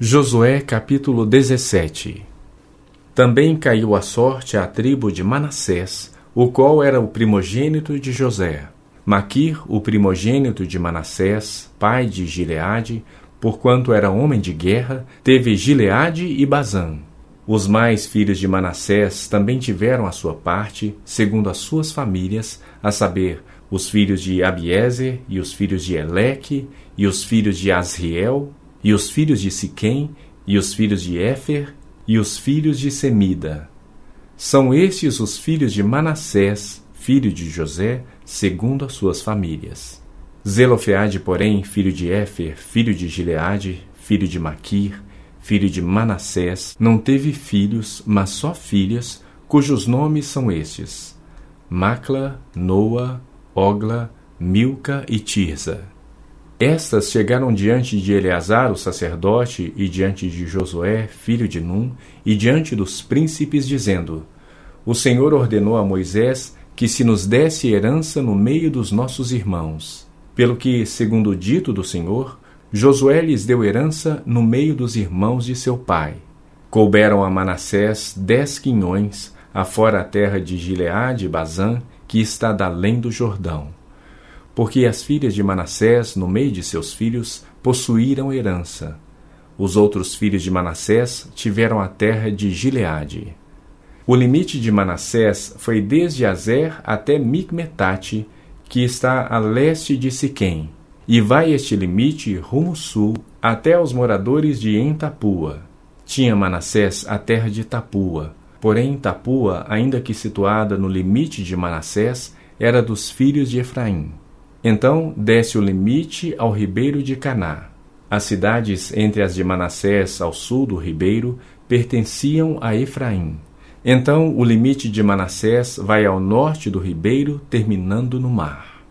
Josué capítulo 17 Também caiu a sorte à tribo de Manassés, o qual era o primogênito de José. Maquir, o primogênito de Manassés, pai de Gileade, porquanto era homem de guerra, teve Gileade e Bazã. Os mais filhos de Manassés também tiveram a sua parte, segundo as suas famílias, a saber, os filhos de Abiezer, e os filhos de Eleque, e os filhos de Asriel, e os filhos de Siquém, e os filhos de Éfer, e os filhos de Semida. São estes os filhos de Manassés, filho de José, segundo as suas famílias. Zelofeade, porém, filho de Éfer, filho de Gileade, filho de Maquir, filho de Manassés, não teve filhos, mas só filhas, cujos nomes são estes: Macla, Noa, Ogla, Milca e Tirza. Estas chegaram diante de Eleazar, o sacerdote, e diante de Josué, filho de Num, e diante dos príncipes, dizendo: O Senhor ordenou a Moisés que se nos desse herança no meio dos nossos irmãos. Pelo que, segundo o dito do Senhor, Josué lhes deu herança no meio dos irmãos de seu pai. Couberam a Manassés dez quinhões, afora a terra de Gileade e Bazã, que está da além do Jordão porque as filhas de Manassés, no meio de seus filhos, possuíram herança. Os outros filhos de Manassés tiveram a terra de Gileade. O limite de Manassés foi desde Azer até Micmetate, que está a leste de Siquém, e vai este limite rumo sul até os moradores de Entapua. Tinha Manassés a terra de Tapua, porém Tapua, ainda que situada no limite de Manassés, era dos filhos de Efraim. Então desce o limite ao ribeiro de Caná. As cidades entre as de Manassés ao sul do ribeiro pertenciam a Efraim. Então o limite de Manassés vai ao norte do ribeiro, terminando no mar.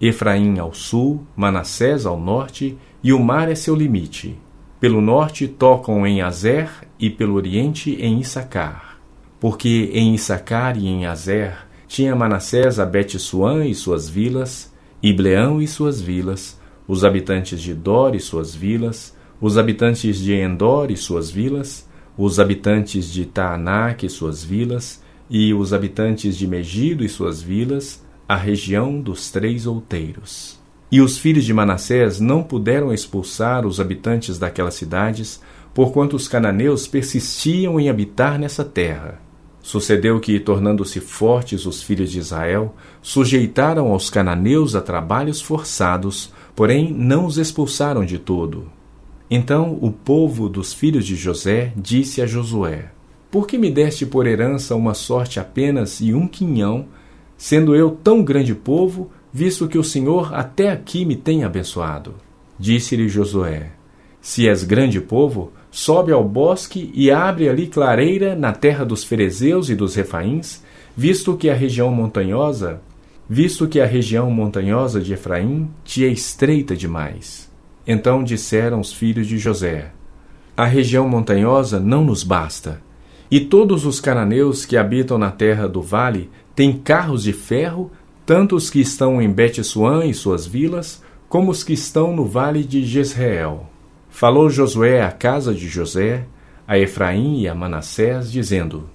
Efraim ao sul, Manassés ao norte, e o mar é seu limite. Pelo norte tocam em Azer e pelo oriente em Issacar. Porque em Issacar e em Azer tinha Manassés a Bet-Suã e suas vilas, Ibleão e suas vilas, os habitantes de Dor e suas vilas, os habitantes de Endor e suas vilas, os habitantes de Taanak e suas vilas, e os habitantes de Megido e suas vilas, a região dos três outeiros. E os filhos de Manassés não puderam expulsar os habitantes daquelas cidades, porquanto os cananeus persistiam em habitar nessa terra. Sucedeu que, tornando-se fortes os filhos de Israel, sujeitaram aos cananeus a trabalhos forçados, porém não os expulsaram de todo. Então o povo dos filhos de José disse a Josué: Por que me deste por herança uma sorte apenas e um quinhão, sendo eu tão grande povo, visto que o Senhor até aqui me tem abençoado? Disse-lhe Josué: Se és grande povo, sobe ao bosque e abre ali clareira na terra dos ferezeus e dos refaíns, visto que a região montanhosa, visto que a região montanhosa de Efraim te é estreita demais. Então disseram os filhos de José: A região montanhosa não nos basta. E todos os cananeus que habitam na terra do vale têm carros de ferro, tanto os que estão em Bet-Suã e suas vilas, como os que estão no vale de Jezreel. Falou Josué à casa de José, a Efraim e a Manassés, dizendo: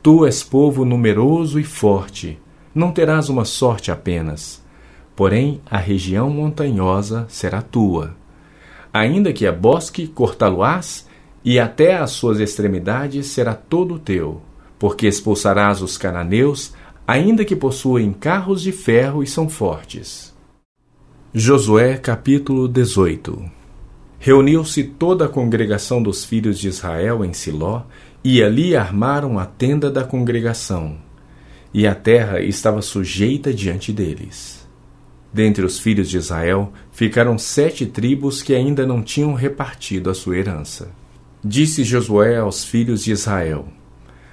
Tu és povo numeroso e forte, não terás uma sorte apenas, porém a região montanhosa será tua. Ainda que a bosque cortá-lo-ás, e até as suas extremidades será todo teu, porque expulsarás os cananeus, ainda que possuem carros de ferro e são fortes. Josué capítulo 18 Reuniu-se toda a congregação dos filhos de Israel em Siló, e ali armaram a tenda da congregação, e a terra estava sujeita diante deles. Dentre os filhos de Israel ficaram sete tribos que ainda não tinham repartido a sua herança. Disse Josué aos filhos de Israel: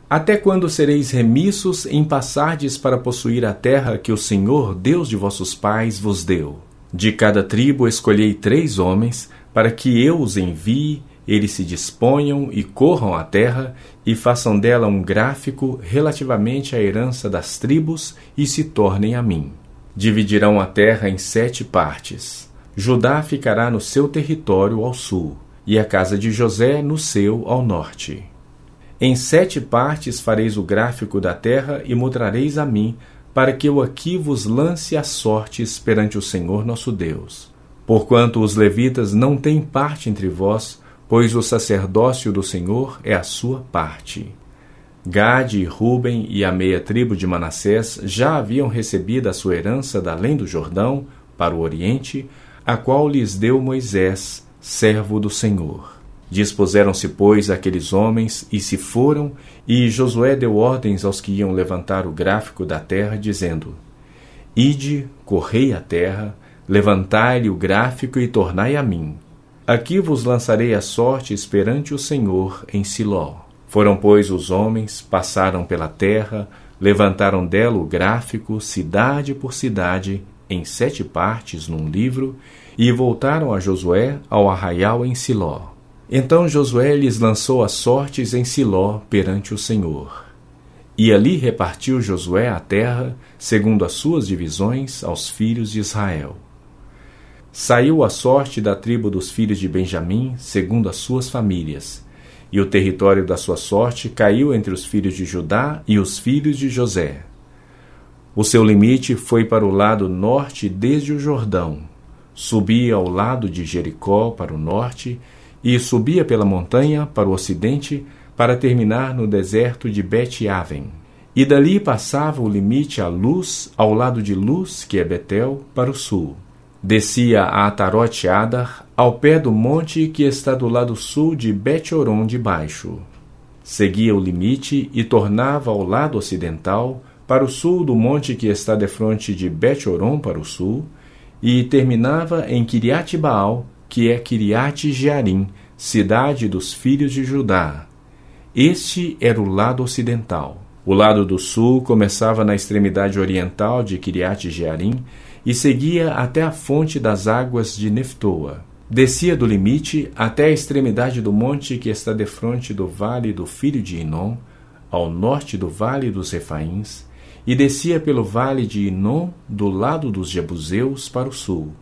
Até quando sereis remissos em passardes para possuir a terra que o Senhor, Deus de vossos pais, vos deu? De cada tribo escolhei três homens, para que eu os envie, eles se disponham e corram à terra e façam dela um gráfico relativamente à herança das tribos e se tornem a mim. Dividirão a terra em sete partes. Judá ficará no seu território ao sul, e a casa de José no seu ao norte. Em sete partes fareis o gráfico da terra e mostrareis a mim, para que eu aqui vos lance as sortes perante o Senhor nosso Deus. Porquanto os levitas não têm parte entre vós, pois o sacerdócio do Senhor é a sua parte. Gade, Ruben e a meia tribo de Manassés já haviam recebido a sua herança da além do Jordão, para o Oriente, a qual lhes deu Moisés, servo do Senhor. Dispuseram-se, pois, aqueles homens e se foram, e Josué deu ordens aos que iam levantar o gráfico da terra, dizendo: Ide, correi a terra, levantai-lhe o gráfico e tornai a mim. Aqui vos lançarei a sorte perante o Senhor em Siló. Foram, pois, os homens, passaram pela terra, levantaram dela o gráfico, cidade por cidade, em sete partes num livro, e voltaram a Josué ao arraial em Siló. Então Josué lhes lançou as sortes em Siló perante o Senhor. E ali repartiu Josué a terra, segundo as suas divisões, aos filhos de Israel. Saiu a sorte da tribo dos filhos de Benjamim, segundo as suas famílias, e o território da sua sorte caiu entre os filhos de Judá e os filhos de José. O seu limite foi para o lado norte desde o Jordão, subia ao lado de Jericó para o norte e subia pela montanha para o ocidente para terminar no deserto de Bet-Aven. E dali passava o limite a Luz, ao lado de Luz, que é Betel, para o sul. Descia a Atarote Adar, ao pé do monte que está do lado sul de Bet-Oron de baixo. Seguia o limite e tornava ao lado ocidental, para o sul do monte que está defronte de Bet-Oron para o sul, e terminava em Kiriat Baal, que é Kiriat Jearim, cidade dos filhos de Judá. Este era o lado ocidental. O lado do sul começava na extremidade oriental de Kiriat Jearim e seguia até a fonte das águas de Neftoa. Descia do limite até a extremidade do monte que está defronte do vale do filho de Inom, ao norte do vale dos Refaíns, e descia pelo vale de Inom do lado dos Jebuseus para o sul,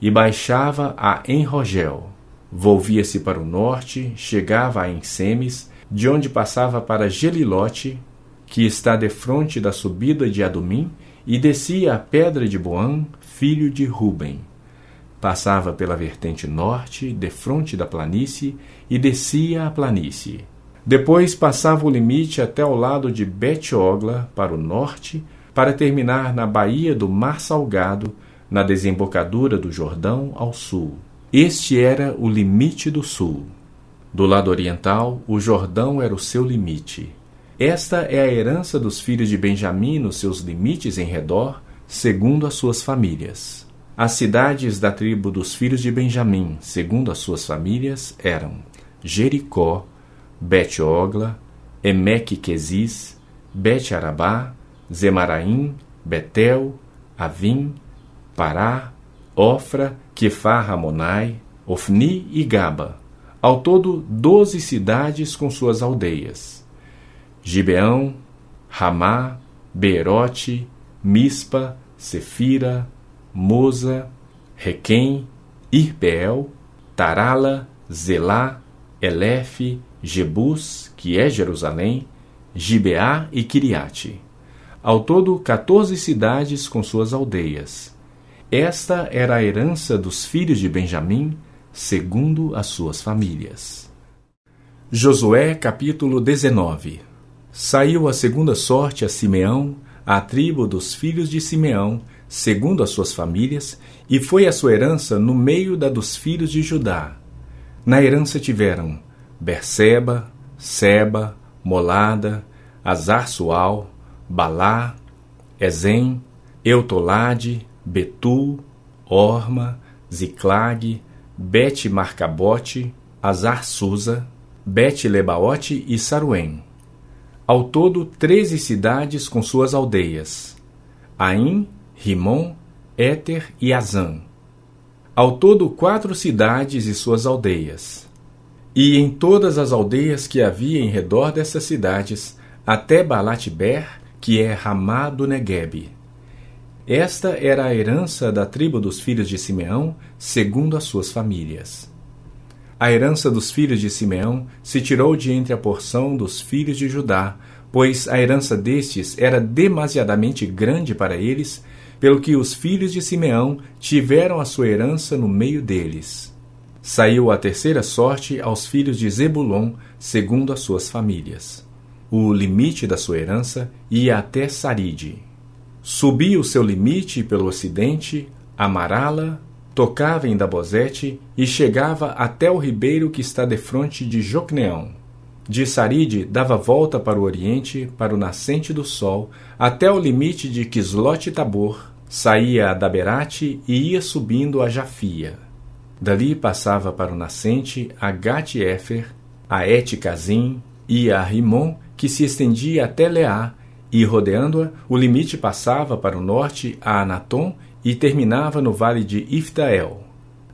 e baixava a Enrogel. Volvia-se para o norte, chegava a Ensemes, de onde passava para Gelilote, que está defronte da subida de Adumim, e descia a pedra de Boã, filho de Ruben. Passava pela vertente norte, defronte da planície, e descia a planície. Depois passava o limite até ao lado de Bet-Ogla, para o norte, para terminar na baía do Mar Salgado, na desembocadura do Jordão ao sul. Este era o limite do sul. Do lado oriental, o Jordão era o seu limite. Esta é a herança dos filhos de Benjamim nos seus limites em redor, segundo as suas famílias. As cidades da tribo dos filhos de Benjamim, segundo as suas famílias, eram Jericó, Bet-Ogla, Emeque-Quezis, Bet-Arabá, Zemaraim, Betel, Avim, Pará, Ofra, Kefar Ramonai, Ofni e Gaba. Ao todo, doze cidades com suas aldeias. Gibeão, Ramá, Beerote, Mispa, Sefira, Moza, Requém, Irpeel, Tarala, Zelá, Elefe, Jebus, que é Jerusalém, Gibeá e Kiriate. Ao todo, 14 cidades com suas aldeias. Esta era a herança dos filhos de Benjamim, segundo as suas famílias. Josué capítulo 19 Saiu a segunda sorte a Simeão, a tribo dos filhos de Simeão, segundo as suas famílias, e foi a sua herança no meio da dos filhos de Judá. Na herança tiveram Berseba, Seba, Molada, Azar-Sual, Balá, Ezem, Eutolade, Betul, Orma, Ziclag, Bet-Marcabote, Azar-Susa, Bet-Lebaote e Saruém. Ao todo, treze cidades com suas aldeias: Aim, Rimon, Éter e Azã. Ao todo, quatro cidades e suas aldeias. E em todas as aldeias que havia em redor dessas cidades, até Balatber, que é Ramá do Negueb. Esta era a herança da tribo dos filhos de Simeão, segundo as suas famílias. A herança dos filhos de Simeão se tirou de entre a porção dos filhos de Judá, pois a herança destes era demasiadamente grande para eles, pelo que os filhos de Simeão tiveram a sua herança no meio deles. Saiu a terceira sorte aos filhos de Zebulon, segundo as suas famílias. O limite da sua herança ia até Saride. Subia o seu limite pelo ocidente, Amarala, tocava em Dabozete e chegava até o ribeiro que está defronte de Jocneão. De Saride dava volta para o oriente, para o nascente do sol, até o limite de Quislote Tabor, saía a Daberate e ia subindo a Jafia. Dali passava para o nascente a Gat-Efer, a Et-Kazim e a Rimon, que se estendia até Leá, e rodeando-a, o limite passava para o norte a Anatom e terminava no vale de Iftael.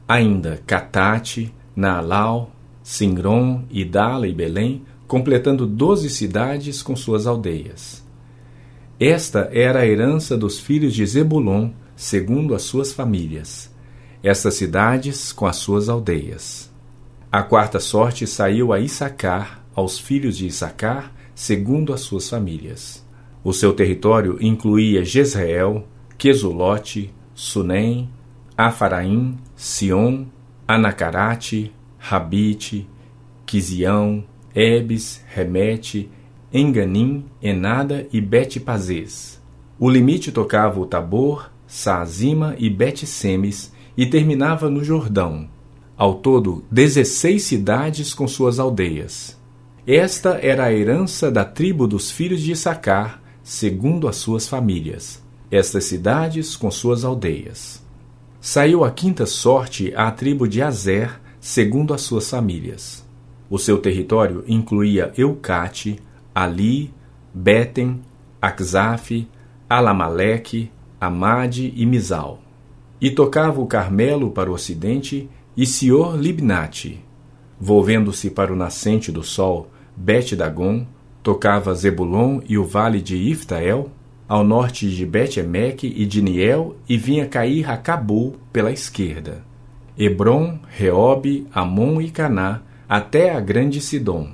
Ainda Catate, Naalau, Singron, Idala e Belém, completando doze cidades com suas aldeias. Esta era a herança dos filhos de Zebulon, segundo as suas famílias. Estas cidades com as suas aldeias. A quarta sorte saiu a Issacar, aos filhos de Issacar, segundo as suas famílias. O seu território incluía Jezreel, Quesulote, Sunem, Afaraim, Sion, Anacarate, Rabite, Quisião, Ebes, Remete, Enganim, Enada e Bet-Pazes. O limite tocava o Tabor, Saazima e Bet-Semes e terminava no Jordão. Ao todo, dezesseis cidades com suas aldeias. Esta era a herança da tribo dos filhos de Issacar, segundo as suas famílias estas cidades com suas aldeias. Saiu a quinta sorte à tribo de Azer, segundo as suas famílias. O seu território incluía Eucate, Ali, Beten, Akzaf, Alamaleque, Amade e Mizal. E tocava o Carmelo para o ocidente e Sior Libnate. Volvendo-se para o nascente do sol, Bet-Dagon, tocava Zebulon e o vale de Iftael, ao norte de Bet-Emeque e de Niel, e vinha cair a Cabul pela esquerda. Hebron, Reobe, Amon e Caná, até a grande Sidom.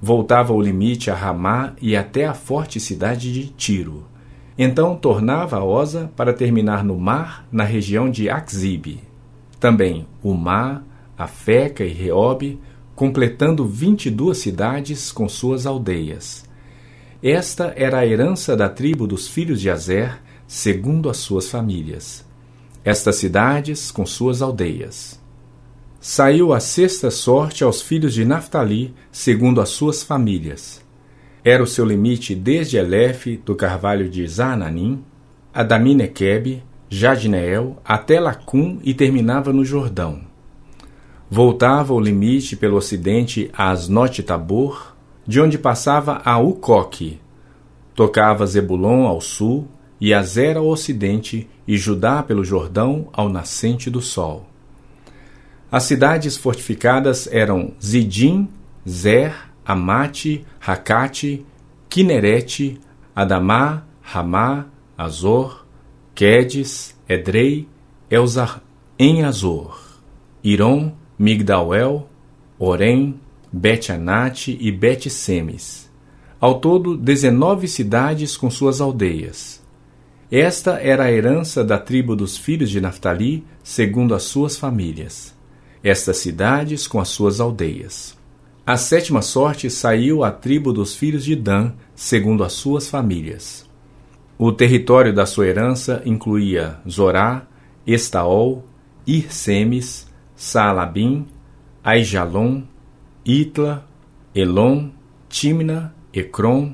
Voltava o limite a Ramá e até a forte cidade de Tiro. Então tornava a Osa para terminar no mar, na região de Axib. Também Umá, Afeca e Reobe, completando vinte e duas cidades com suas aldeias esta era a herança da tribo dos filhos de Azer, segundo as suas famílias. Estas cidades com suas aldeias. Saiu a sexta sorte aos filhos de Naphtali, segundo as suas famílias. Era o seu limite desde Elefe, do carvalho de Zananim, Adaminequebe, Jadneel, até Lacum e terminava no Jordão. Voltava o limite pelo ocidente a Asnote Tabor, de onde passava a Ucoque. Tocava Zebulon ao sul, e Azer ao ocidente, e Judá pelo Jordão ao nascente do sol. As cidades fortificadas eram Zidim, Zer, Amate, Racate, Kinerete, Adamá, Ramá, Azor, Quedes, Edrei, Elzar em Azor, Irom, Migdauel, Orem, Bet-Anate e Bet-Semes. Ao todo, dezenove cidades com suas aldeias. Esta era a herança da tribo dos filhos de Naphtali, segundo as suas famílias. Estas cidades com as suas aldeias. A sétima sorte saiu à tribo dos filhos de Dan, segundo as suas famílias. O território da sua herança incluía Zorá, Estaol, Irsemes, Saalabim, Aijalon, Itla, Elon, Timna, Ecrom,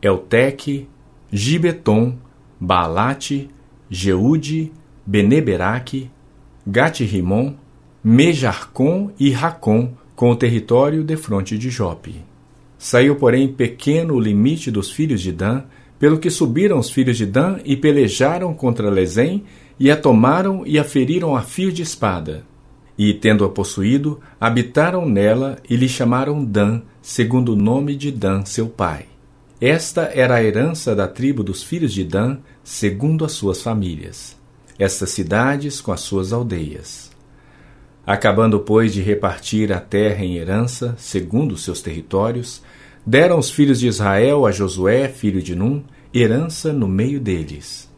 Elteque, Gibeton, Baalate, Jeude, Beneberaque, Gate-Rimon, Mejarcon e Racon, com o território defronte de Jope. Saiu, porém, pequeno o limite dos filhos de Dan, pelo que subiram os filhos de Dan e pelejaram contra Lezém, e a tomaram e a feriram a fio de espada. E, tendo-a possuído, habitaram nela e lhe chamaram Dan, segundo o nome de Dan, seu pai. Esta era a herança da tribo dos filhos de Dan, segundo as suas famílias. Estas cidades com as suas aldeias. Acabando, pois, de repartir a terra em herança, segundo os seus territórios, deram os filhos de Israel a Josué, filho de Num, herança no meio deles.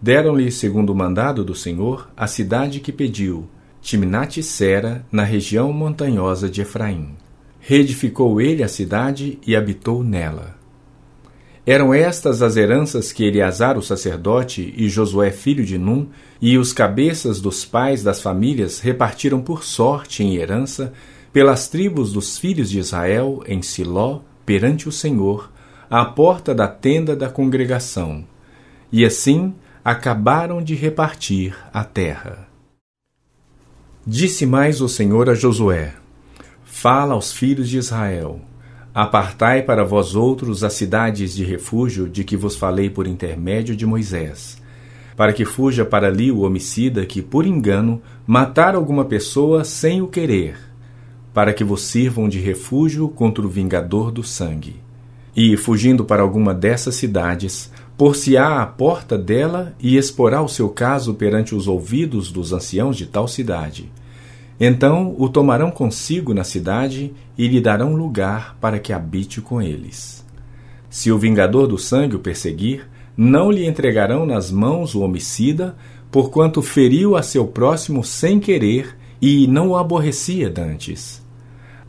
Deram-lhe, segundo o mandado do Senhor, a cidade que pediu, Timnat-Sera, na região montanhosa de Efraim. Reedificou ele a cidade e habitou nela. Eram estas as heranças que Eleazar o sacerdote e Josué filho de Num e os cabeças dos pais das famílias repartiram por sorte em herança pelas tribos dos filhos de Israel em Siló perante o Senhor, à porta da tenda da congregação. E assim acabaram de repartir a terra. Disse mais o Senhor a Josué: Fala aos filhos de Israel: Apartai para vós outros as cidades de refúgio de que vos falei por intermédio de Moisés, para que fuja para ali o homicida que, por engano, matar alguma pessoa sem o querer, para que vos sirvam de refúgio contra o vingador do sangue. E, fugindo para alguma dessas cidades, por-se-á à porta dela e exporá o seu caso perante os ouvidos dos anciãos de tal cidade então o tomarão consigo na cidade e lhe darão lugar para que habite com eles. Se o vingador do sangue o perseguir, não lhe entregarão nas mãos o homicida, porquanto feriu a seu próximo sem querer e não o aborrecia dantes.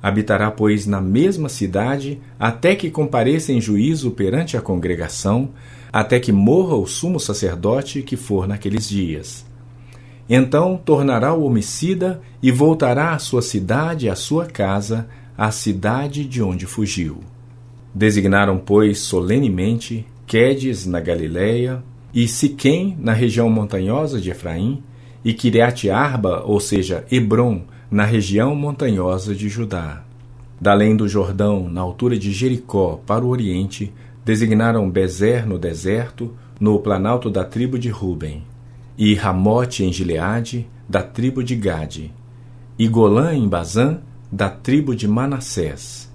Habitará, pois, na mesma cidade, até que compareça em juízo perante a congregação, até que morra o sumo sacerdote que for naqueles dias então tornará o homicida e voltará à sua cidade, à sua casa, à cidade de onde fugiu. Designaram, pois, solenemente Quedes, na Galiléia, e Siquém, na região montanhosa de Efraim, e Kiriat Arba, ou seja, Hebron, na região montanhosa de Judá. Da além do Jordão, na altura de Jericó, para o oriente, designaram Bezer no deserto, no planalto da tribo de Ruben e Ramote em Gileade, da tribo de Gade, e Golã em Bazã, da tribo de Manassés.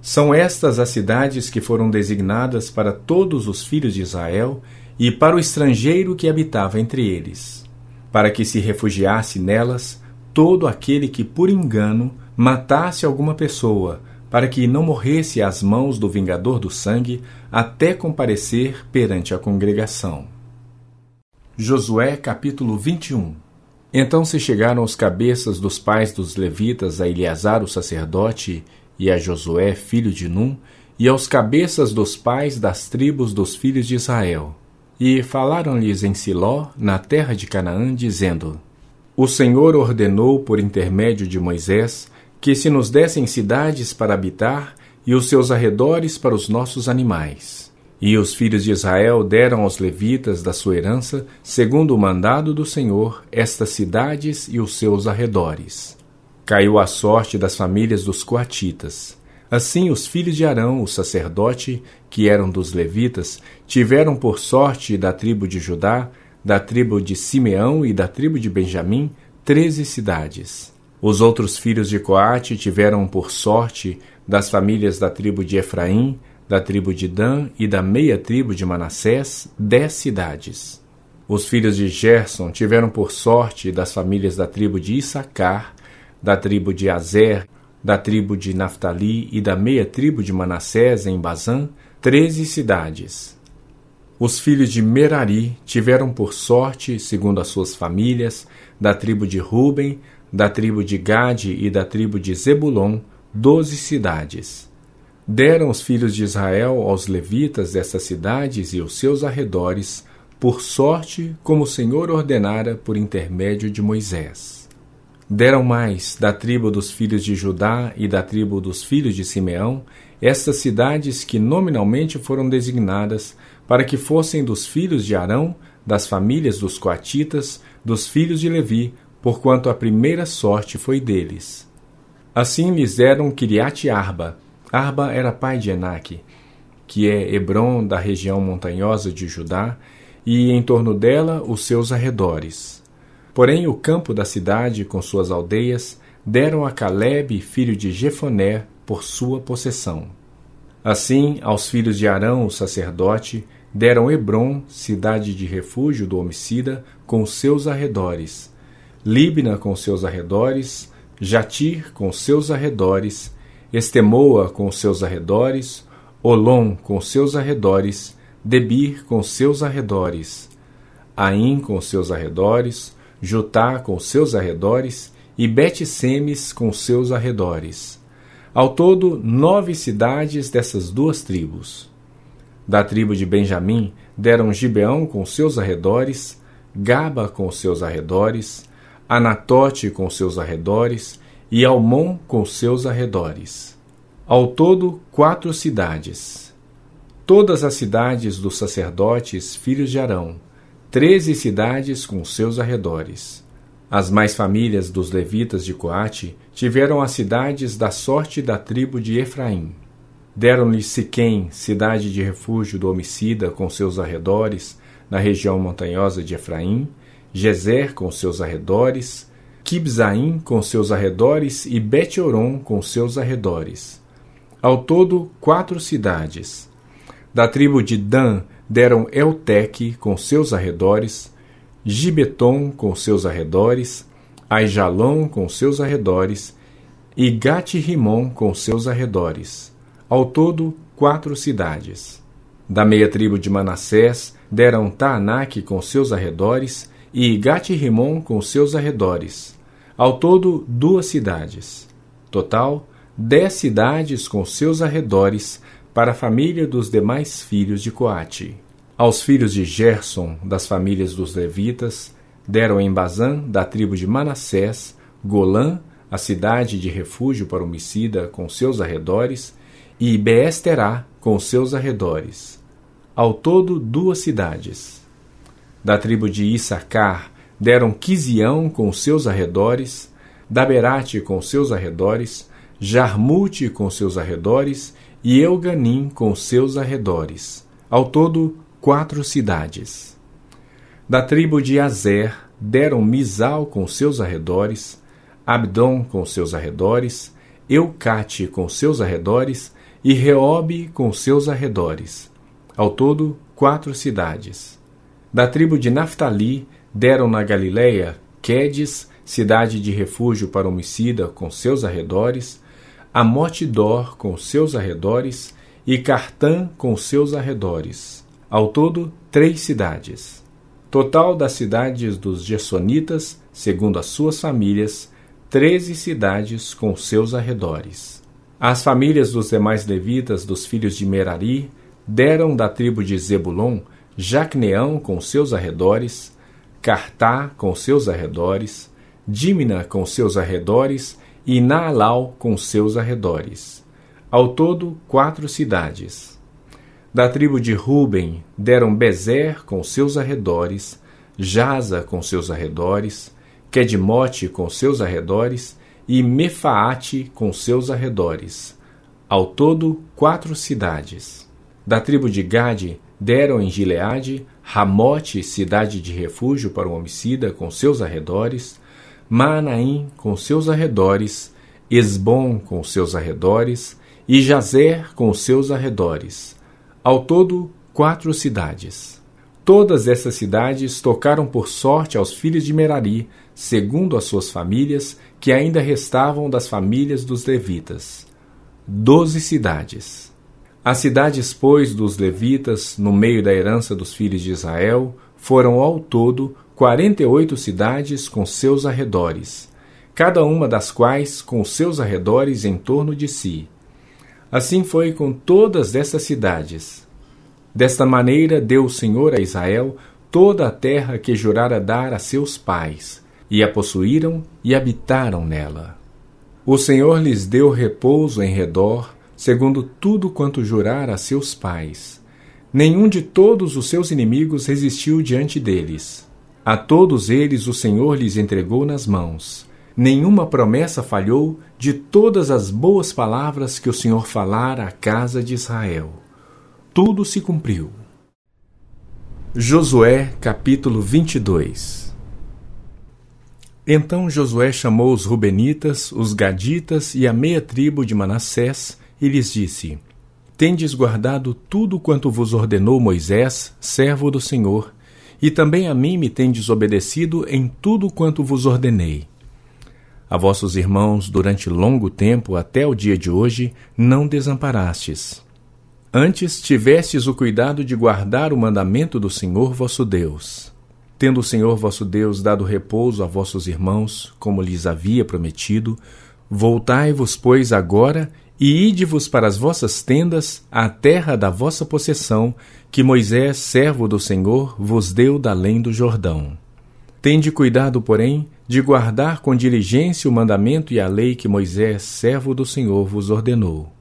São estas as cidades que foram designadas para todos os filhos de Israel e para o estrangeiro que habitava entre eles, para que se refugiasse nelas todo aquele que por engano matasse alguma pessoa, para que não morresse às mãos do vingador do sangue até comparecer perante a congregação. Josué capítulo 21 Então se chegaram os cabeças dos pais dos levitas a Eleazar o sacerdote e a Josué filho de Num e aos cabeças dos pais das tribos dos filhos de Israel. E falaram-lhes em Siló, na terra de Canaã, dizendo: O Senhor ordenou por intermédio de Moisés que se nos dessem cidades para habitar e os seus arredores para os nossos animais. E os filhos de Israel deram aos levitas da sua herança, segundo o mandado do Senhor, estas cidades e os seus arredores. Caiu a sorte das famílias dos coatitas. Assim, os filhos de Arão, o sacerdote, que eram dos levitas, tiveram por sorte da tribo de Judá, da tribo de Simeão e da tribo de Benjamim, treze cidades. Os outros filhos de Coate tiveram por sorte das famílias da tribo de Efraim, da tribo de Dan e da meia tribo de Manassés, dez cidades. Os filhos de Gerson tiveram por sorte das famílias da tribo de Issacar, da tribo de Azer, da tribo de Naphtali e da meia tribo de Manassés em Bazã, treze cidades. Os filhos de Merari tiveram por sorte, segundo as suas famílias, da tribo de Ruben, da tribo de Gade e da tribo de Zebulon, doze cidades. Deram os filhos de Israel aos levitas dessas cidades e os seus arredores, por sorte, como o Senhor ordenara por intermédio de Moisés. Deram mais da tribo dos filhos de Judá e da tribo dos filhos de Simeão estas cidades que nominalmente foram designadas para que fossem dos filhos de Arão, das famílias dos coatitas, dos filhos de Levi, porquanto a primeira sorte foi deles. Assim lhes deram Kiriat Arba, Arba era pai de Enaque, que é Hebron da região montanhosa de Judá, e em torno dela os seus arredores. Porém, o campo da cidade, com suas aldeias, deram a Caleb, filho de Jefoné, por sua possessão. Assim, aos filhos de Arão, o sacerdote, deram Hebron, cidade de refúgio do homicida, com seus arredores, Líbina com seus arredores, Jatir com seus arredores, Estemoa com seus arredores, Olom com seus arredores, Debir com seus arredores, Aim com seus arredores, Jutá com seus arredores e Bet-Semes com seus arredores. Ao todo, nove cidades dessas duas tribos. Da tribo de Benjamim deram Gibeão com seus arredores, Gaba com seus arredores, Anatote com seus arredores e Almon com seus arredores. Ao todo, quatro cidades. Todas as cidades dos sacerdotes, filhos de Arão, treze cidades com seus arredores. As mais famílias dos levitas de Coate tiveram as cidades da sorte da tribo de Efraim. Deram-lhe Siquém, cidade de refúgio do homicida, com seus arredores, na região montanhosa de Efraim, Gezer com seus arredores, Kibzaim com seus arredores e Bet-Oron com seus arredores. Ao todo, quatro cidades. Da tribo de Dan deram Elteque com seus arredores, Gibeton com seus arredores, Aijalon com seus arredores e Gate-Rimon com seus arredores ao todo quatro cidades. Da meia tribo de Manassés deram Taanac com seus arredores e Gate-Rimon com seus arredores. Ao todo duas cidades. Total, dez cidades com seus arredores para a família dos demais filhos de Coate. Aos filhos de Gerson, das famílias dos levitas, deram em Bazã, da tribo de Manassés, Golã, a cidade de refúgio para o homicida com seus arredores, e Beesterá com seus arredores. Ao todo, duas cidades. Da tribo de Issacar deram Quisião com seus arredores, Daberate com seus arredores, Jarmute com seus arredores e Euganim com seus arredores. Ao todo, quatro cidades. Da tribo de Azer deram Misal com seus arredores, Abdom com seus arredores, Eucate com seus arredores e Reobe com seus arredores. Ao todo, quatro cidades. Da tribo de Naphtali deram na Galiléia Quedes, cidade de refúgio para homicida com seus arredores, Amotidor com seus arredores e Cartã com seus arredores. Ao todo, três cidades. Total das cidades dos Gersonitas, segundo as suas famílias, treze cidades com seus arredores. As famílias dos demais levitas dos filhos de Merari deram da tribo de Zebulon Jacneão com seus arredores, Cartá com seus arredores, Dímina com seus arredores e Naalau com seus arredores. Ao todo, quatro cidades. Da tribo de Ruben deram Bezer com seus arredores, Jaza com seus arredores, Quedmote com seus arredores e Mefaate com seus arredores. Ao todo, quatro cidades. Da tribo de Gade, deram em Gileade, Ramote, cidade de refúgio para o homicida, com seus arredores, Maanaim, com seus arredores, Esbom, com seus arredores, e Jazer, com seus arredores. Ao todo, quatro cidades. Todas essas cidades tocaram por sorte aos filhos de Merari, segundo as suas famílias, que ainda restavam das famílias dos levitas. Doze cidades. As cidades, pois, dos levitas, no meio da herança dos filhos de Israel, foram ao todo quarenta e oito cidades com seus arredores, cada uma das quais com seus arredores em torno de si. Assim foi com todas essas cidades. Desta maneira deu o Senhor a Israel toda a terra que jurara dar a seus pais, e a possuíram e habitaram nela. O Senhor lhes deu repouso em redor, segundo tudo quanto jurara a seus pais. Nenhum de todos os seus inimigos resistiu diante deles. A todos eles o Senhor lhes entregou nas mãos. Nenhuma promessa falhou de todas as boas palavras que o Senhor falara à casa de Israel. Tudo se cumpriu. Josué capítulo 22 então Josué chamou os Rubenitas, os Gaditas e a meia tribo de Manassés e lhes disse: Tendes guardado tudo quanto vos ordenou Moisés, servo do Senhor, e também a mim me tendes obedecido em tudo quanto vos ordenei. A vossos irmãos, durante longo tempo, até o dia de hoje, não desamparastes. Antes tivestes o cuidado de guardar o mandamento do Senhor vosso Deus. Tendo o Senhor vosso Deus dado repouso a vossos irmãos, como lhes havia prometido, voltai-vos, pois, agora e ide-vos para as vossas tendas, à terra da vossa possessão, que Moisés, servo do Senhor, vos deu da além do Jordão. Tende cuidado, porém, de guardar com diligência o mandamento e a lei que Moisés, servo do Senhor, vos ordenou.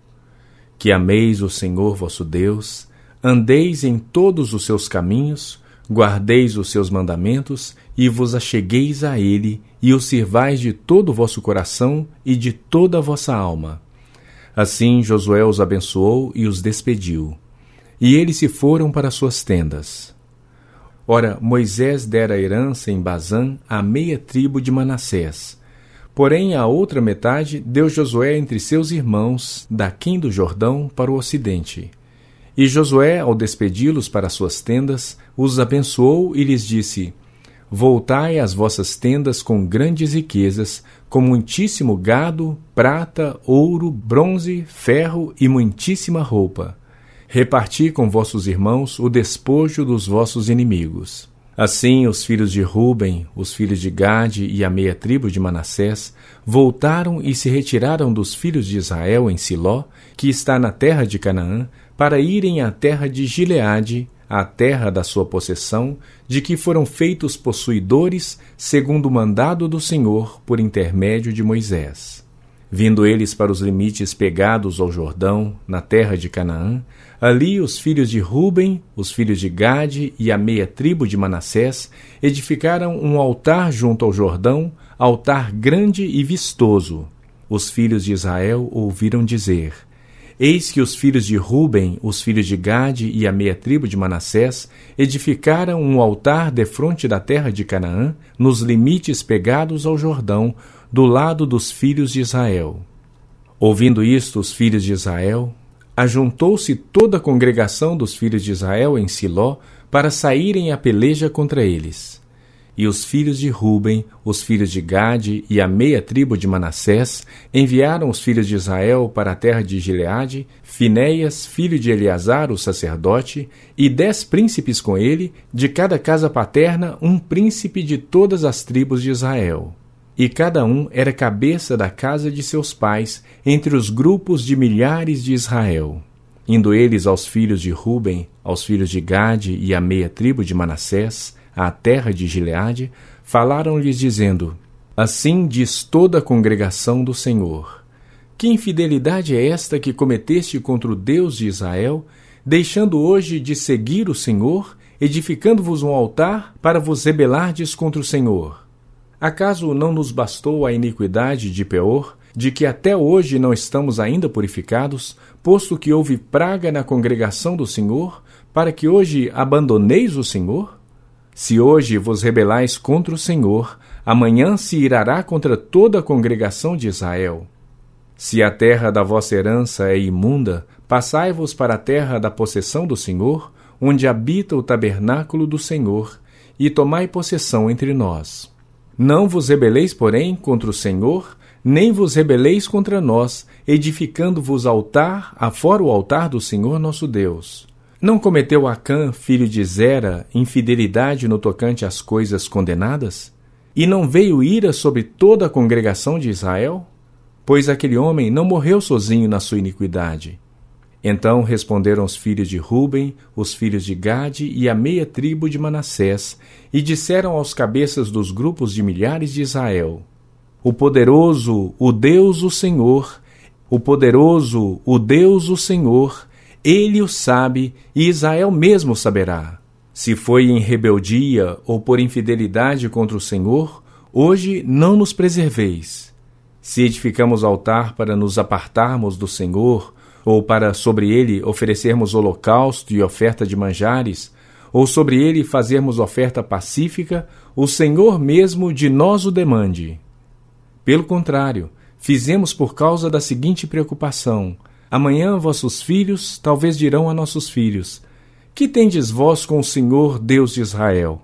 Que ameis o Senhor vosso Deus, andeis em todos os seus caminhos, guardeis os seus mandamentos e vos achegueis a ele e o sirvais de todo o vosso coração e de toda a vossa alma. Assim Josué os abençoou e os despediu. E eles se foram para suas tendas. Ora, Moisés dera herança em Bazã à meia tribo de Manassés. Porém, a outra metade deu Josué entre seus irmãos, daquém do Jordão para o ocidente. E Josué, ao despedi-los para suas tendas, os abençoou e lhes disse: Voltai às vossas tendas com grandes riquezas, com muitíssimo gado, prata, ouro, bronze, ferro e muitíssima roupa reparti com vossos irmãos o despojo dos vossos inimigos. Assim, os filhos de Ruben, os filhos de Gade e a meia tribo de Manassés voltaram e se retiraram dos filhos de Israel em Siló, que está na terra de Canaã, para irem à terra de Gileade, a terra da sua possessão, de que foram feitos possuidores, segundo o mandado do Senhor por intermédio de Moisés. Vindo eles para os limites pegados ao Jordão, na terra de Canaã, ali os filhos de Ruben, os filhos de Gade e a meia tribo de Manassés edificaram um altar junto ao Jordão, altar grande e vistoso. Os filhos de Israel ouviram dizer: Eis que os filhos de Ruben, os filhos de Gade e a meia tribo de Manassés edificaram um altar defronte da terra de Canaã, nos limites pegados ao Jordão, do lado dos filhos de Israel. Ouvindo isto, os filhos de Israel, ajuntou-se toda a congregação dos filhos de Israel em Siló para saírem à peleja contra eles. E os filhos de Ruben, os filhos de Gade e a meia tribo de Manassés enviaram os filhos de Israel para a terra de Gileade, Finéias, filho de Eleazar, o sacerdote, e dez príncipes com ele, de cada casa paterna um príncipe de todas as tribos de Israel e cada um era cabeça da casa de seus pais entre os grupos de milhares de Israel. Indo eles aos filhos de Ruben, aos filhos de Gade e à meia tribo de Manassés, à terra de Gileade, falaram-lhes dizendo: Assim diz toda a congregação do Senhor: Que infidelidade é esta que cometeste contra o Deus de Israel, deixando hoje de seguir o Senhor, edificando-vos um altar para vos rebelardes contra o Senhor? Acaso não nos bastou a iniquidade de Peor, de que até hoje não estamos ainda purificados, posto que houve praga na congregação do Senhor, para que hoje abandoneis o Senhor? Se hoje vos rebelais contra o Senhor, amanhã se irará contra toda a congregação de Israel. Se a terra da vossa herança é imunda, passai-vos para a terra da possessão do Senhor, onde habita o tabernáculo do Senhor, e tomai possessão entre nós. Não vos rebeleis, porém, contra o Senhor, nem vos rebeleis contra nós, edificando-vos altar afora o altar do Senhor nosso Deus. Não cometeu Acã, filho de Zera, infidelidade no tocante às coisas condenadas? E não veio ira sobre toda a congregação de Israel? Pois aquele homem não morreu sozinho na sua iniquidade. Então responderam os filhos de Ruben, os filhos de Gade e a meia tribo de Manassés, e disseram aos cabeças dos grupos de milhares de Israel: O poderoso, o Deus, o Senhor, o poderoso, o Deus, o Senhor, ele o sabe e Israel mesmo saberá. Se foi em rebeldia ou por infidelidade contra o Senhor, hoje não nos preserveis. Se edificamos altar para nos apartarmos do Senhor, ou para sobre ele oferecermos holocausto e oferta de manjares, ou sobre ele fazermos oferta pacífica, o Senhor mesmo de nós o demande. Pelo contrário, fizemos por causa da seguinte preocupação: amanhã vossos filhos talvez dirão a nossos filhos: Que tendes vós com o Senhor, Deus de Israel?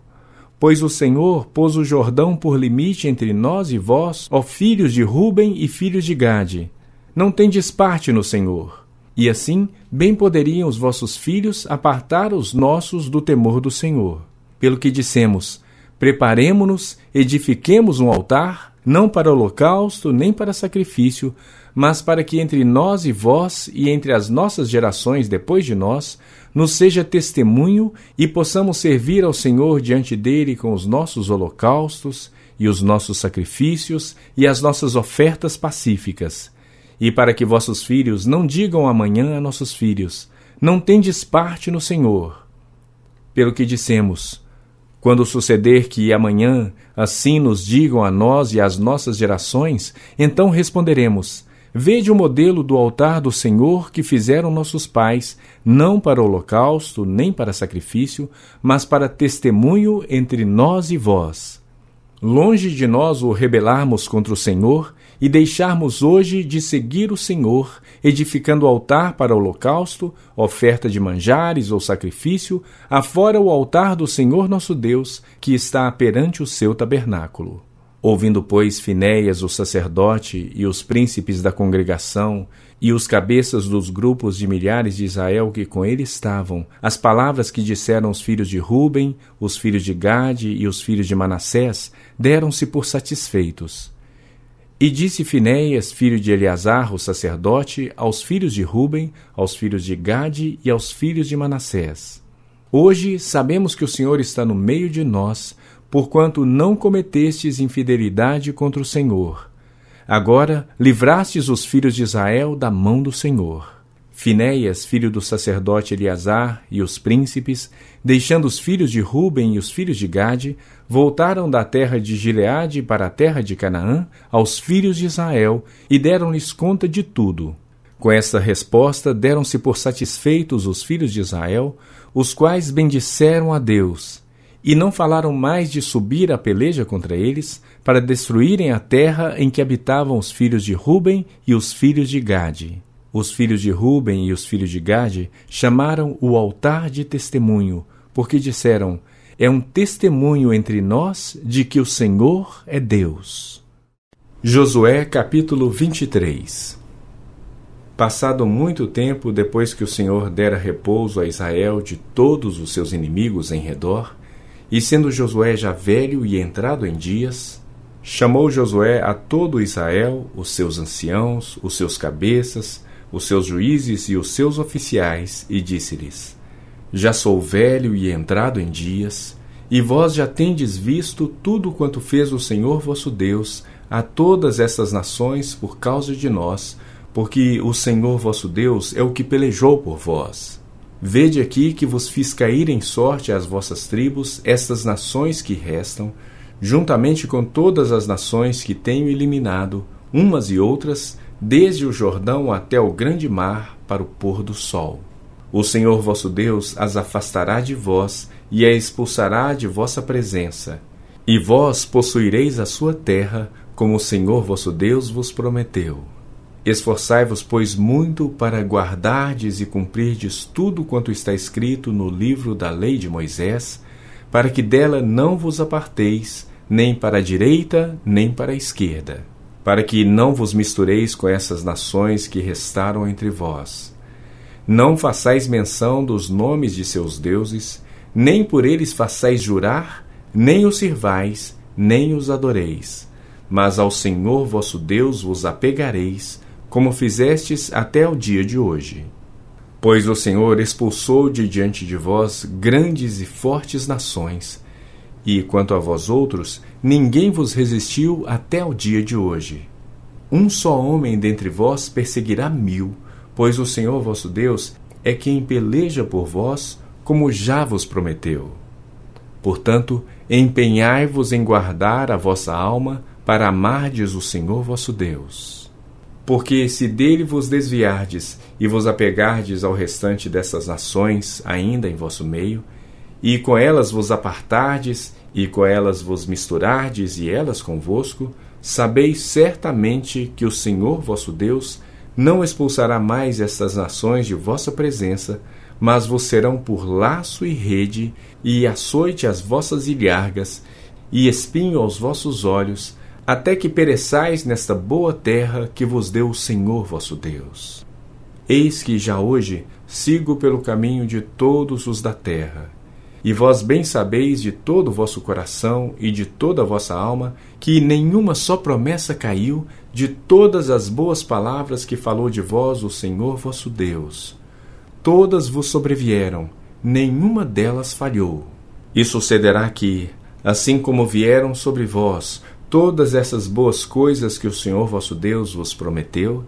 Pois o Senhor pôs o Jordão por limite entre nós e vós, ó filhos de Ruben e filhos de Gade. Não tendes parte no Senhor. E assim, bem poderiam os vossos filhos apartar os nossos do temor do Senhor. Pelo que dissemos: Preparemo-nos, edifiquemos um altar, não para holocausto, nem para sacrifício, mas para que entre nós e vós e entre as nossas gerações depois de nós nos seja testemunho e possamos servir ao Senhor diante dele com os nossos holocaustos e os nossos sacrifícios e as nossas ofertas pacíficas. E para que vossos filhos não digam amanhã a nossos filhos: Não tendes parte no Senhor. Pelo que dissemos, quando suceder que amanhã assim nos digam a nós e às nossas gerações, então responderemos: Vede o modelo do altar do Senhor que fizeram nossos pais, não para holocausto, nem para sacrifício, mas para testemunho entre nós e vós. Longe de nós o rebelarmos contra o Senhor e deixarmos hoje de seguir o Senhor, edificando altar para holocausto, oferta de manjares ou sacrifício, afora o altar do Senhor nosso Deus, que está perante o seu tabernáculo. Ouvindo, pois, Finéias, o sacerdote, e os príncipes da congregação, e os cabeças dos grupos de milhares de Israel que com ele estavam, as palavras que disseram os filhos de Ruben, os filhos de Gade e os filhos de Manassés, deram-se por satisfeitos. E disse Finéias, filho de Eleazar, o sacerdote, aos filhos de Ruben, aos filhos de Gade e aos filhos de Manassés: Hoje sabemos que o Senhor está no meio de nós, porquanto não cometestes infidelidade contra o Senhor. Agora livrastes os filhos de Israel da mão do Senhor. Finéias, filho do sacerdote Eleazar, e os príncipes, deixando os filhos de Ruben e os filhos de Gade, voltaram da terra de Gileade para a terra de Canaã aos filhos de Israel e deram-lhes conta de tudo. Com esta resposta deram-se por satisfeitos os filhos de Israel, os quais bendisseram a Deus e não falaram mais de subir a peleja contra eles, para destruírem a terra em que habitavam os filhos de Ruben e os filhos de Gade. Os filhos de Ruben e os filhos de Gade chamaram o altar de testemunho, porque disseram: É um testemunho entre nós de que o Senhor é Deus. Josué capítulo 23 Passado muito tempo depois que o Senhor dera repouso a Israel de todos os seus inimigos em redor, e sendo Josué já velho e entrado em dias, chamou Josué a todo Israel, os seus anciãos, os seus cabeças, os seus juízes e os seus oficiais, e disse-lhes: Já sou velho e entrado em dias, e vós já tendes visto tudo quanto fez o Senhor vosso Deus a todas essas nações por causa de nós, porque o Senhor vosso Deus é o que pelejou por vós. Vede aqui que vos fiz cair em sorte às vossas tribos estas nações que restam, juntamente com todas as nações que tenho eliminado, umas e outras, desde o Jordão até o grande mar, para o pôr do sol. O Senhor vosso Deus as afastará de vós e a expulsará de vossa presença. E vós possuireis a sua terra, como o Senhor vosso Deus vos prometeu. Esforçai-vos, pois, muito para guardardes e cumprirdes tudo quanto está escrito no livro da lei de Moisés, para que dela não vos aparteis, nem para a direita, nem para a esquerda, para que não vos mistureis com essas nações que restaram entre vós. Não façais menção dos nomes de seus deuses, nem por eles façais jurar, nem os sirvais, nem os adoreis. Mas ao Senhor vosso Deus vos apegareis, como fizestes até o dia de hoje. Pois o Senhor expulsou de diante de vós grandes e fortes nações, e quanto a vós outros, ninguém vos resistiu até o dia de hoje. Um só homem dentre vós perseguirá mil, pois o Senhor vosso Deus é quem peleja por vós, como já vos prometeu. Portanto, empenhai-vos em guardar a vossa alma para amardes o Senhor vosso Deus. Porque se dele vos desviardes e vos apegardes ao restante dessas nações ainda em vosso meio, e com elas vos apartardes, e com elas vos misturardes, e elas convosco, sabeis certamente que o Senhor vosso Deus não expulsará mais estas nações de vossa presença, mas vos serão por laço e rede, e açoite as vossas ilhargas, e espinho aos vossos olhos, até que pereçais nesta boa terra que vos deu o Senhor vosso Deus. Eis que já hoje sigo pelo caminho de todos os da terra. E vós bem sabeis de todo o vosso coração e de toda a vossa alma que nenhuma só promessa caiu de todas as boas palavras que falou de vós o Senhor vosso Deus. Todas vos sobrevieram, nenhuma delas falhou. E sucederá que, assim como vieram sobre vós todas essas boas coisas que o Senhor vosso Deus vos prometeu,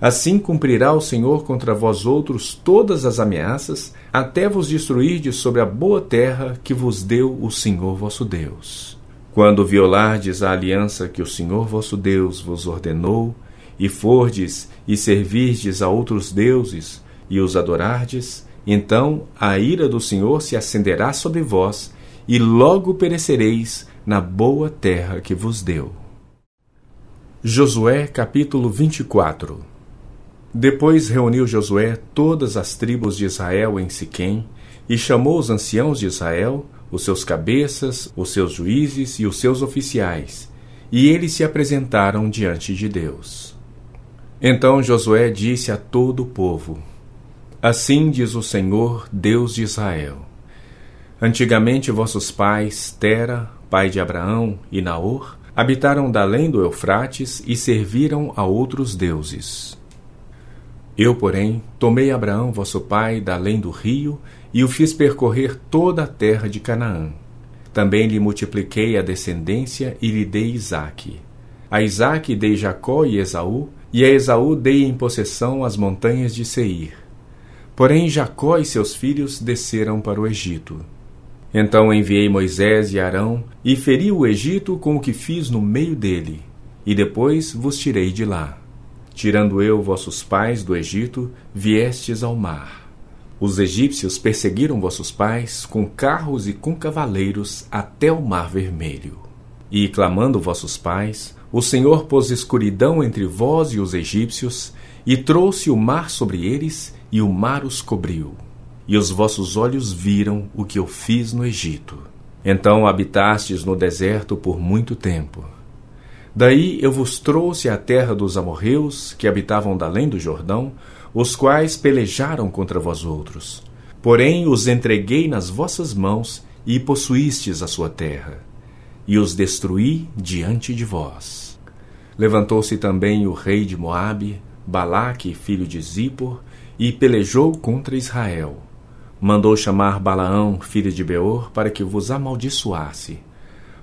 assim cumprirá o Senhor contra vós outros todas as ameaças, até vos destruir de sobre a boa terra que vos deu o Senhor vosso Deus. Quando violardes a aliança que o Senhor vosso Deus vos ordenou, e fordes e servirdes a outros deuses, e os adorardes, então a ira do Senhor se acenderá sobre vós, e logo perecereis na boa terra que vos deu. Josué capítulo 24 Depois reuniu Josué todas as tribos de Israel em Siquém, e chamou os anciãos de Israel, os seus cabeças, os seus juízes e os seus oficiais, e eles se apresentaram diante de Deus. Então Josué disse a todo o povo: Assim diz o Senhor, Deus de Israel: Antigamente vossos pais, Tera, pai de Abraão, e Naor, habitaram da além do Eufrates e serviram a outros deuses. Eu, porém, tomei Abraão, vosso pai, da além do rio, e o fiz percorrer toda a terra de Canaã. Também lhe multipliquei a descendência e lhe dei Isaque. A Isaque dei Jacó e Esaú, e a Esaú dei em possessão as montanhas de Seir. Porém Jacó e seus filhos desceram para o Egito. Então enviei Moisés e Arão, e feri o Egito com o que fiz no meio dele, e depois vos tirei de lá. Tirando eu vossos pais do Egito, viestes ao mar. Os egípcios perseguiram vossos pais com carros e com cavaleiros até o mar vermelho. E, clamando vossos pais, o Senhor pôs escuridão entre vós e os egípcios, e trouxe o mar sobre eles, e o mar os cobriu e os vossos olhos viram o que eu fiz no Egito. Então habitastes no deserto por muito tempo. Daí eu vos trouxe à terra dos amorreus, que habitavam além do Jordão, os quais pelejaram contra vós outros. Porém os entreguei nas vossas mãos, e possuístes a sua terra. E os destruí diante de vós. Levantou-se também o rei de Moabe, Balaque, filho de Zippor, e pelejou contra Israel mandou chamar Balaão, filho de Beor, para que vos amaldiçoasse.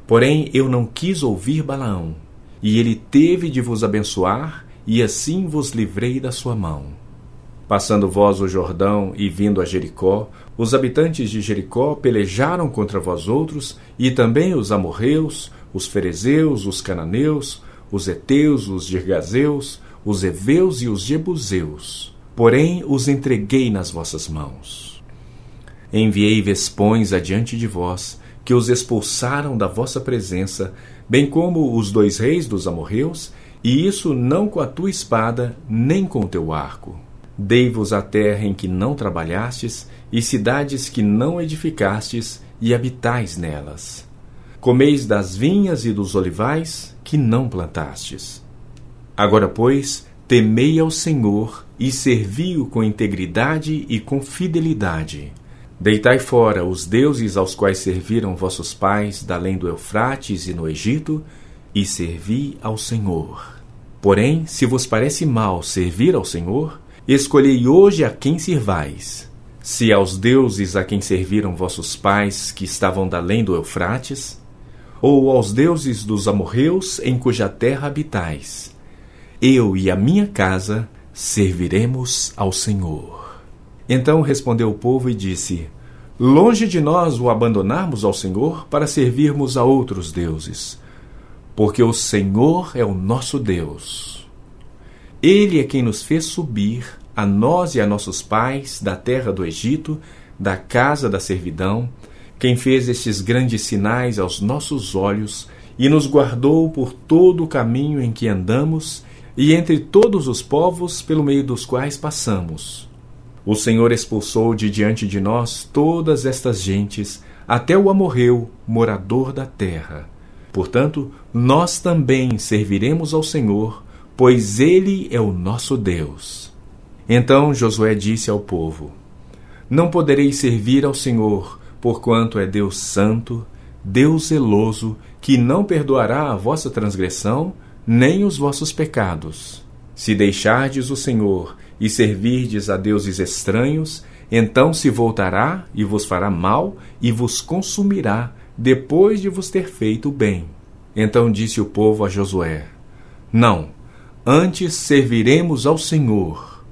Porém eu não quis ouvir Balaão, e ele teve de vos abençoar, e assim vos livrei da sua mão. Passando vós o Jordão e vindo a Jericó, os habitantes de Jericó pelejaram contra vós outros, e também os amorreus, os ferezeus, os cananeus, os heteus, os girgazeus, os heveus e os jebuseus. Porém os entreguei nas vossas mãos. Enviei vespões adiante de vós, que os expulsaram da vossa presença, bem como os dois reis dos amorreus, e isso não com a tua espada, nem com o teu arco. Dei-vos a terra em que não trabalhastes, e cidades que não edificastes, e habitais nelas. Comeis das vinhas e dos olivais que não plantastes. Agora, pois, temei ao Senhor e servi-o com integridade e com fidelidade Deitai fora os deuses aos quais serviram vossos pais da além do Eufrates e no Egito, e servi ao Senhor. Porém, se vos parece mal servir ao Senhor, escolhei hoje a quem sirvais. Se aos deuses a quem serviram vossos pais que estavam da além do Eufrates, ou aos deuses dos amorreus em cuja terra habitais. Eu e a minha casa serviremos ao Senhor. Então respondeu o povo e disse: Longe de nós o abandonarmos ao Senhor para servirmos a outros deuses, porque o Senhor é o nosso Deus. Ele é quem nos fez subir, a nós e a nossos pais, da terra do Egito, da casa da servidão, quem fez estes grandes sinais aos nossos olhos e nos guardou por todo o caminho em que andamos e entre todos os povos pelo meio dos quais passamos O Senhor expulsou de diante de nós todas estas gentes, até o amorreu, morador da terra. Portanto, nós também serviremos ao Senhor, pois ele é o nosso Deus. Então Josué disse ao povo: Não podereis servir ao Senhor, porquanto é Deus santo, Deus zeloso, que não perdoará a vossa transgressão, nem os vossos pecados. Se deixardes o Senhor e servirdes a deuses estranhos, então se voltará e vos fará mal e vos consumirá, depois de vos ter feito bem. Então disse o povo a Josué: Não, antes serviremos ao Senhor.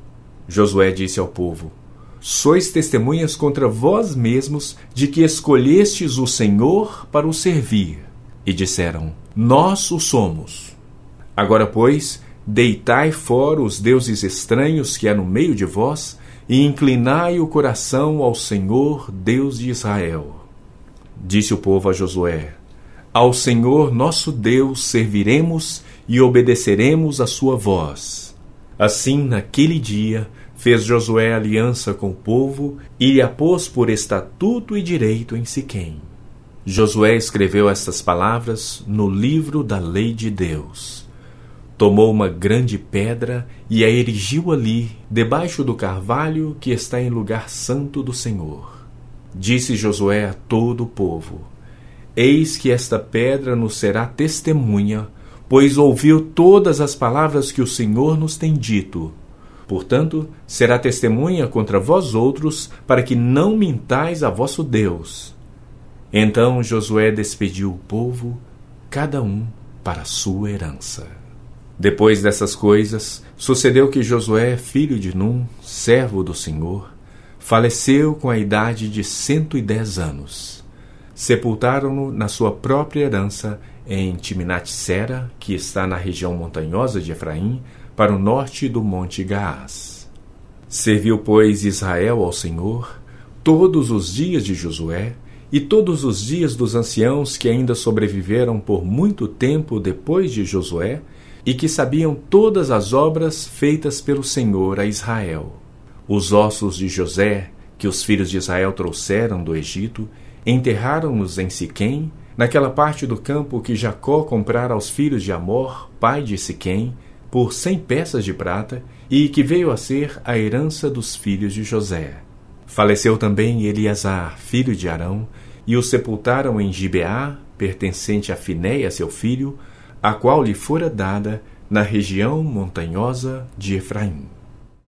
Josué disse ao povo: Sois testemunhas contra vós mesmos de que escolhestes o Senhor para o servir. E disseram: Nós o somos. Agora, pois, deitai fora os deuses estranhos que há no meio de vós, e inclinai o coração ao Senhor, Deus de Israel. Disse o povo a Josué: Ao Senhor nosso Deus serviremos e obedeceremos a sua voz. Assim, naquele dia, fez Josué aliança com o povo e a pôs por estatuto e direito em Siquém. Josué escreveu estas palavras no livro da lei de Deus. Tomou uma grande pedra e a erigiu ali, debaixo do carvalho que está em lugar santo do Senhor. Disse Josué a todo o povo: Eis que esta pedra nos será testemunha, pois ouviu todas as palavras que o Senhor nos tem dito. Portanto, será testemunha contra vós outros, para que não mintais a vosso Deus. Então Josué despediu o povo, cada um para a sua herança. Depois dessas coisas, sucedeu que Josué, filho de Num, servo do Senhor, faleceu com a idade de cento e dez anos. Sepultaram-no na sua própria herança em Timnat-Sera, que está na região montanhosa de Efraim, para o norte do monte Gaás. Serviu, pois, Israel ao Senhor todos os dias de Josué e todos os dias dos anciãos que ainda sobreviveram por muito tempo depois de Josué e que sabiam todas as obras feitas pelo Senhor a Israel. Os ossos de José, que os filhos de Israel trouxeram do Egito, enterraram-nos em Siquém, naquela parte do campo que Jacó comprara aos filhos de Amor, pai de Siquém, por cem peças de prata, e que veio a ser a herança dos filhos de José. Faleceu também Eleazar, filho de Arão, e o sepultaram em Gibeá, pertencente a Finéia, seu filho, a qual lhe fora dada na região montanhosa de Efraim.